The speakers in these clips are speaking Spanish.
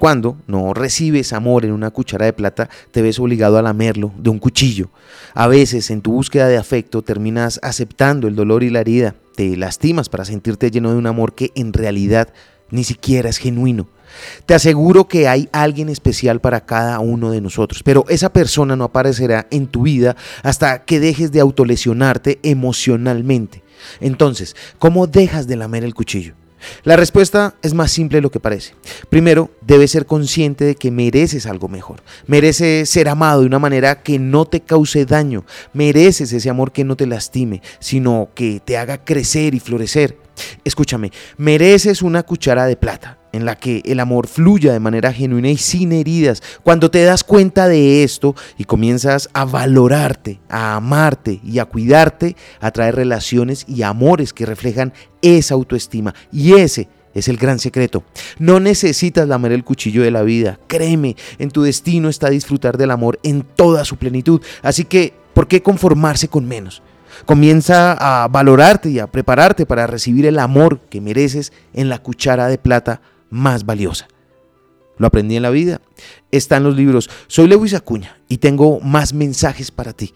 Cuando no recibes amor en una cuchara de plata, te ves obligado a lamerlo de un cuchillo. A veces, en tu búsqueda de afecto, terminas aceptando el dolor y la herida. Te lastimas para sentirte lleno de un amor que en realidad ni siquiera es genuino. Te aseguro que hay alguien especial para cada uno de nosotros, pero esa persona no aparecerá en tu vida hasta que dejes de autolesionarte emocionalmente. Entonces, ¿cómo dejas de lamer el cuchillo? La respuesta es más simple de lo que parece. Primero, debes ser consciente de que mereces algo mejor. Mereces ser amado de una manera que no te cause daño. Mereces ese amor que no te lastime, sino que te haga crecer y florecer. Escúchame, mereces una cuchara de plata en la que el amor fluya de manera genuina y sin heridas. Cuando te das cuenta de esto y comienzas a valorarte, a amarte y a cuidarte, a traer relaciones y amores que reflejan esa autoestima. Y ese es el gran secreto. No necesitas lamer el cuchillo de la vida. Créeme, en tu destino está disfrutar del amor en toda su plenitud. Así que, ¿por qué conformarse con menos? Comienza a valorarte y a prepararte para recibir el amor que mereces en la cuchara de plata más valiosa. Lo aprendí en la vida. Está en los libros. Soy Lewis Acuña y tengo más mensajes para ti.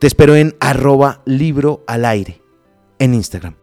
Te espero en arroba libro al aire en Instagram.